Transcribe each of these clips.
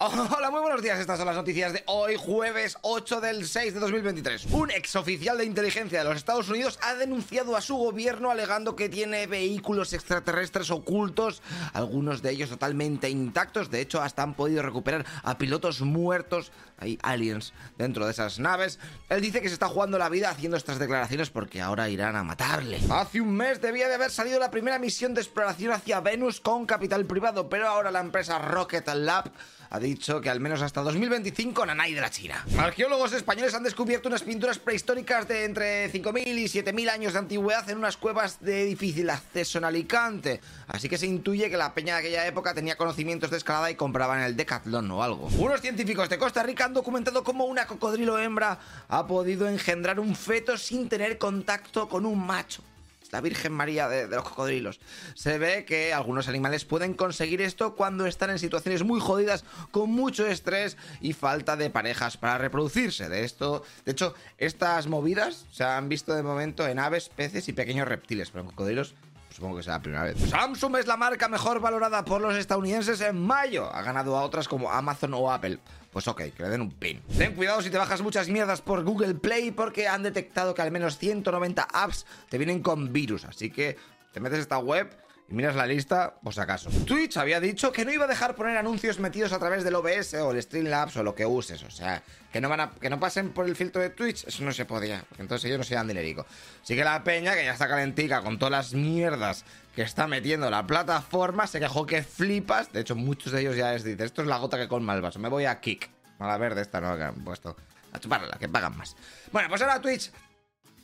Hola, muy buenos días. Estas son las noticias de hoy, jueves 8 del 6 de 2023. Un exoficial de inteligencia de los Estados Unidos ha denunciado a su gobierno alegando que tiene vehículos extraterrestres ocultos, algunos de ellos totalmente intactos. De hecho, hasta han podido recuperar a pilotos muertos. Hay aliens dentro de esas naves. Él dice que se está jugando la vida haciendo estas declaraciones porque ahora irán a matarle. Hace un mes debía de haber salido la primera misión de exploración hacia Venus con capital privado, pero ahora la empresa Rocket Lab ha dicho que al menos hasta 2025 nanay de la China. Arqueólogos españoles han descubierto unas pinturas prehistóricas de entre 5.000 y 7.000 años de antigüedad en unas cuevas de difícil acceso en Alicante. Así que se intuye que la peña de aquella época tenía conocimientos de escalada y compraban el Decathlon o algo. Unos científicos de Costa Rica han documentado cómo una cocodrilo hembra ha podido engendrar un feto sin tener contacto con un macho la Virgen María de, los cocodrilos. Se ve que algunos animales pueden conseguir esto cuando están en situaciones muy jodidas, con mucho estrés y falta de parejas para reproducirse. De esto, de hecho, estas movidas se han visto de momento en aves, peces y pequeños reptiles, pero en cocodrilos supongo que será la primera vez. Samsung es la marca mejor valorada por los estadounidenses en mayo. Ha ganado a otras como Amazon o Apple. Pues ok, que le den un pin. Ten cuidado si te bajas muchas mierdas por Google Play porque han detectado que al menos 190 apps te vienen con virus. Así que te metes esta web y miras la lista, si acaso. Twitch había dicho que no iba a dejar poner anuncios metidos a través del OBS o el Streamlabs o lo que uses. O sea, que no van a, que no pasen por el filtro de Twitch, eso no se podía. Entonces ellos no se dan dinerico. Así que la peña, que ya está calentica con todas las mierdas que está metiendo la plataforma, se quejó que flipas. De hecho, muchos de ellos ya les dicen, esto es la gota que colma el vaso. Me voy a Kick. A la verde esta no, que han puesto. A chuparla, que pagan más. Bueno, pues ahora Twitch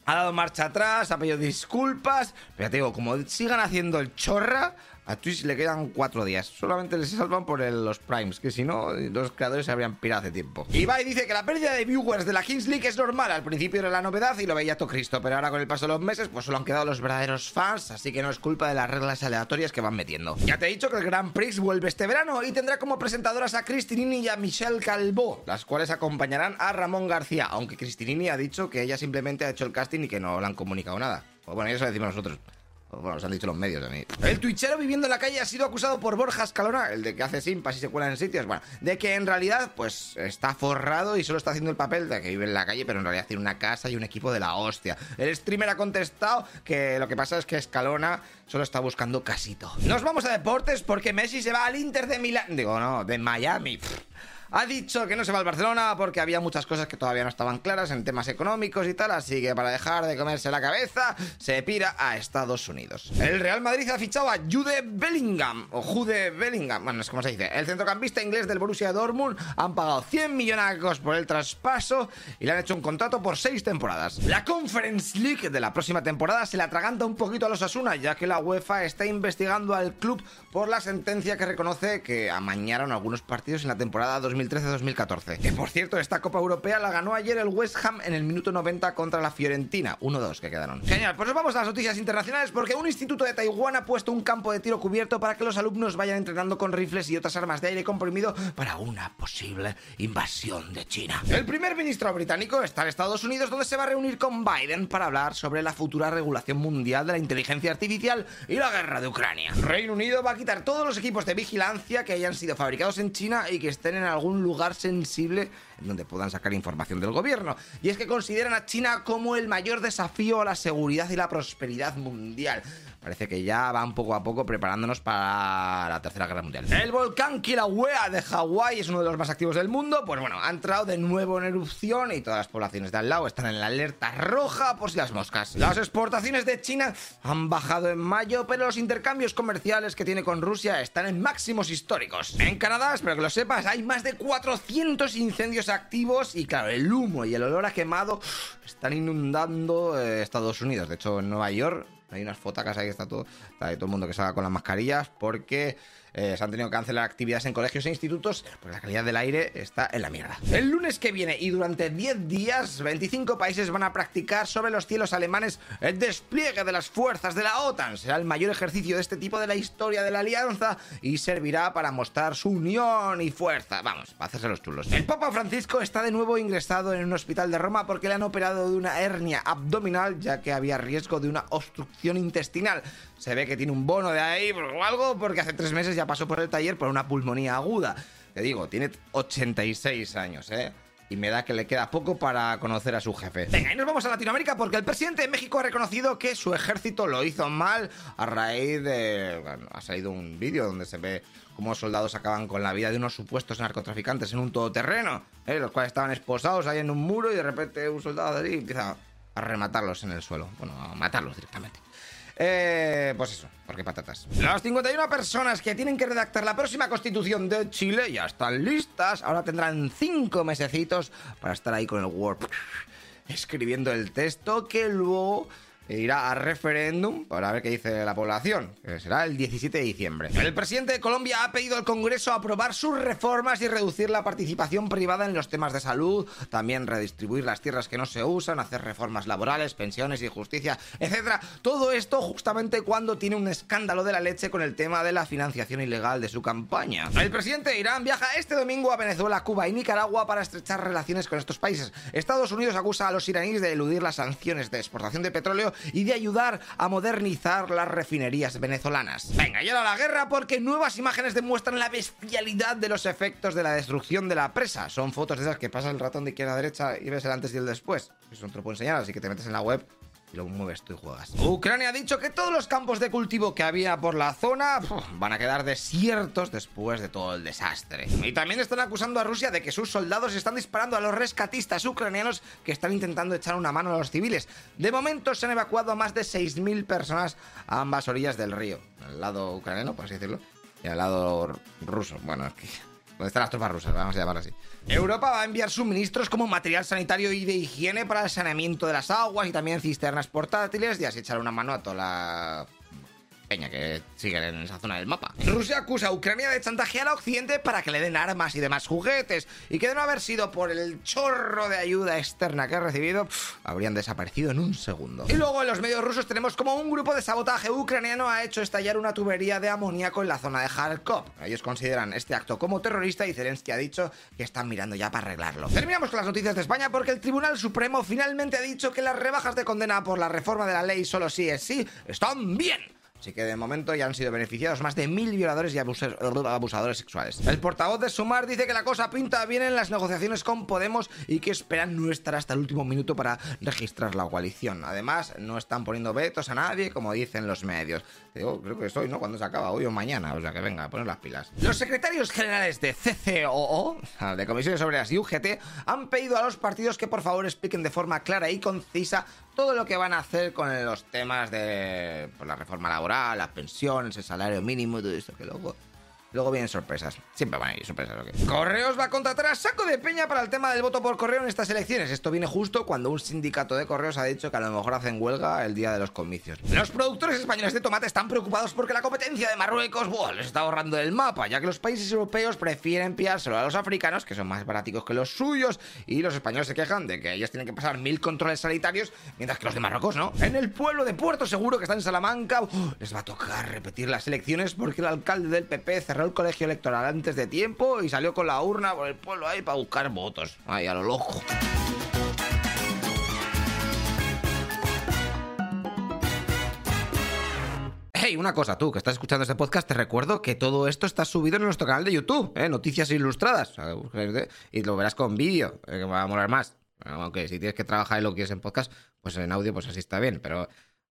ha dado marcha atrás, ha pedido disculpas, pero te digo, como sigan haciendo el chorra, a Twitch le quedan cuatro días. Solamente les salvan por los primes, que si no, los creadores se habrían pirado hace tiempo. Ibai dice que la pérdida de viewers de la Kings League es normal. Al principio era la novedad y lo veía todo Cristo, pero ahora con el paso de los meses, pues solo han quedado los verdaderos fans, así que no es culpa de las reglas aleatorias que van metiendo. Ya te he dicho que el Grand Prix vuelve este verano y tendrá como presentadoras a Cristinini y a Michelle Calvo, las cuales acompañarán a Ramón García, aunque Cristinini ha dicho que ella simplemente ha hecho el casting y que no le han comunicado nada. Pues bueno, eso lo decimos nosotros. Bueno, nos han dicho los medios a mí. El twitchero viviendo en la calle ha sido acusado por Borja Escalona, el de que hace simpas y se cuela en sitios. Bueno, de que en realidad, pues está forrado y solo está haciendo el papel de que vive en la calle, pero en realidad tiene una casa y un equipo de la hostia. El streamer ha contestado que lo que pasa es que Escalona solo está buscando casito. Nos vamos a deportes porque Messi se va al Inter de Milán. Digo, no, de Miami ha dicho que no se va al Barcelona porque había muchas cosas que todavía no estaban claras en temas económicos y tal, así que para dejar de comerse la cabeza, se pira a Estados Unidos. El Real Madrid ha fichado a Jude Bellingham, o Jude Bellingham, bueno, es como se dice. El centrocampista inglés del Borussia Dortmund han pagado 100 millonacos por el traspaso y le han hecho un contrato por 6 temporadas. La Conference League de la próxima temporada se la atraganta un poquito a los Asuna, ya que la UEFA está investigando al club por la sentencia que reconoce que amañaron algunos partidos en la temporada 2000 2013-2014. Que por cierto, esta Copa Europea la ganó ayer el West Ham en el minuto 90 contra la Fiorentina. 1-2 que quedaron. Genial, pues vamos a las noticias internacionales porque un instituto de Taiwán ha puesto un campo de tiro cubierto para que los alumnos vayan entrenando con rifles y otras armas de aire comprimido para una posible invasión de China. El primer ministro británico está en Estados Unidos donde se va a reunir con Biden para hablar sobre la futura regulación mundial de la inteligencia artificial y la guerra de Ucrania. Reino Unido va a quitar todos los equipos de vigilancia que hayan sido fabricados en China y que estén en algún lugar sensible en donde puedan sacar información del gobierno. Y es que consideran a China como el mayor desafío a la seguridad y la prosperidad mundial. Parece que ya van poco a poco preparándonos para la Tercera Guerra Mundial. El volcán Kilauea de Hawái es uno de los más activos del mundo. Pues bueno, ha entrado de nuevo en erupción y todas las poblaciones de al lado están en la alerta roja por si las moscas. Las exportaciones de China han bajado en mayo, pero los intercambios comerciales que tiene con Rusia están en máximos históricos. En Canadá, espero que lo sepas, hay más de 400 incendios activos y claro, el humo y el olor a quemado están inundando eh, Estados Unidos. De heso, en Nueva York hay unas fotacas ahí que está todo, está todo el mundo que salga con las mascarillas porque eh, se han tenido que cancelar actividades en colegios e institutos porque la calidad del aire está en la mierda. El lunes que viene y durante 10 días, 25 países van a practicar sobre los cielos alemanes el despliegue de las fuerzas de la OTAN. Será el mayor ejercicio de este tipo de la historia de la alianza y servirá para mostrar su unión y fuerza. Vamos, para hacerse los chulos. El Papa Francisco está de nuevo ingresado en un hospital de Roma porque le han operado de una hernia abdominal ya que había riesgo de una obstrucción intestinal. Se ve que tiene un bono de ahí o algo porque hace tres meses ya pasó por el taller por una pulmonía aguda. te digo, tiene 86 años, ¿eh? y me da que le queda poco para conocer a su jefe. Venga, y nos vamos a Latinoamérica porque el presidente de México ha reconocido que su ejército lo hizo mal a raíz de... Bueno, ha salido un vídeo donde se ve cómo soldados acaban con la vida de unos supuestos narcotraficantes en un todoterreno, ¿eh? los cuales estaban esposados ahí en un muro y de repente un soldado de ahí empieza a rematarlos en el suelo, bueno, a matarlos directamente. Eh, pues eso, porque patatas. Las 51 personas que tienen que redactar la próxima constitución de Chile ya están listas. Ahora tendrán 5 mesecitos para estar ahí con el Word escribiendo el texto que luego irá a referéndum para ver qué dice la población, será el 17 de diciembre. El presidente de Colombia ha pedido al Congreso aprobar sus reformas y reducir la participación privada en los temas de salud, también redistribuir las tierras que no se usan, hacer reformas laborales, pensiones y justicia, etc. Todo esto justamente cuando tiene un escándalo de la leche con el tema de la financiación ilegal de su campaña. El presidente de Irán viaja este domingo a Venezuela, Cuba y Nicaragua para estrechar relaciones con estos países. Estados Unidos acusa a los iraníes de eludir las sanciones de exportación de petróleo y de ayudar a modernizar las refinerías venezolanas. Venga, y ahora la guerra porque nuevas imágenes demuestran la bestialidad de los efectos de la destrucción de la presa. Son fotos de esas que pasa el ratón de izquierda a derecha y ves el antes y el después. Eso no te lo puedo enseñar, así que te metes en la web y lo mueves tú y juegas. Ucrania ha dicho que todos los campos de cultivo que había por la zona van a quedar desiertos después de todo el desastre. Y también están acusando a Rusia de que sus soldados están disparando a los rescatistas ucranianos que están intentando echar una mano a los civiles. De momento se han evacuado a más de 6.000 personas a ambas orillas del río. Al lado ucraniano, por así decirlo, y al lado ruso. Bueno, es donde están las tropas rusas, vamos a llamarlo así. Europa va a enviar suministros como material sanitario y de higiene para el saneamiento de las aguas y también cisternas portátiles y así echar una mano a toda la peña que siguen en esa zona del mapa. Rusia acusa a Ucrania de chantajear a Occidente para que le den armas y demás juguetes, y que de no haber sido por el chorro de ayuda externa que ha recibido, habrían desaparecido en un segundo. Y luego en los medios rusos tenemos como un grupo de sabotaje ucraniano ha hecho estallar una tubería de amoníaco en la zona de Kharkov. Ellos consideran este acto como terrorista y Zelensky ha dicho que están mirando ya para arreglarlo. Terminamos con las noticias de España porque el Tribunal Supremo finalmente ha dicho que las rebajas de condena por la reforma de la ley solo sí es sí están bien. Así que de momento ya han sido beneficiados más de mil violadores y abusadores sexuales. El portavoz de Sumar dice que la cosa pinta bien en las negociaciones con Podemos y que esperan no estar hasta el último minuto para registrar la coalición. Además, no están poniendo vetos a nadie, como dicen los medios. Creo que es hoy, ¿no? Cuando se acaba, hoy o mañana. O sea que venga, poner las pilas. Los secretarios generales de CCOO, de Comisiones Obreras y UGT, han pedido a los partidos que por favor expliquen de forma clara y concisa todo lo que van a hacer con los temas de pues, la reforma laboral, las pensiones, el salario mínimo y todo esto, que luego Luego vienen sorpresas. Siempre van a ir sorpresas. Correos va a contratar a saco de peña para el tema del voto por correo en estas elecciones. Esto viene justo cuando un sindicato de correos ha dicho que a lo mejor hacen huelga el día de los comicios. Los productores españoles de tomate están preocupados porque la competencia de Marruecos les está ahorrando el mapa, ya que los países europeos prefieren pillárselo a los africanos, que son más baraticos que los suyos, y los españoles se quejan de que ellos tienen que pasar mil controles sanitarios, mientras que los de Marruecos no. En el pueblo de Puerto Seguro, que está en Salamanca, uh, les va a tocar repetir las elecciones porque el alcalde del PP cerró el colegio electoral antes de tiempo y salió con la urna por el pueblo ahí para buscar votos. Ahí a lo loco. Hey, una cosa, tú que estás escuchando este podcast, te recuerdo que todo esto está subido en nuestro canal de YouTube, ¿eh? Noticias Ilustradas. Y lo verás con vídeo, eh, que va a molar más. Aunque si tienes que trabajar y lo quieres en podcast, pues en audio, pues así está bien. Pero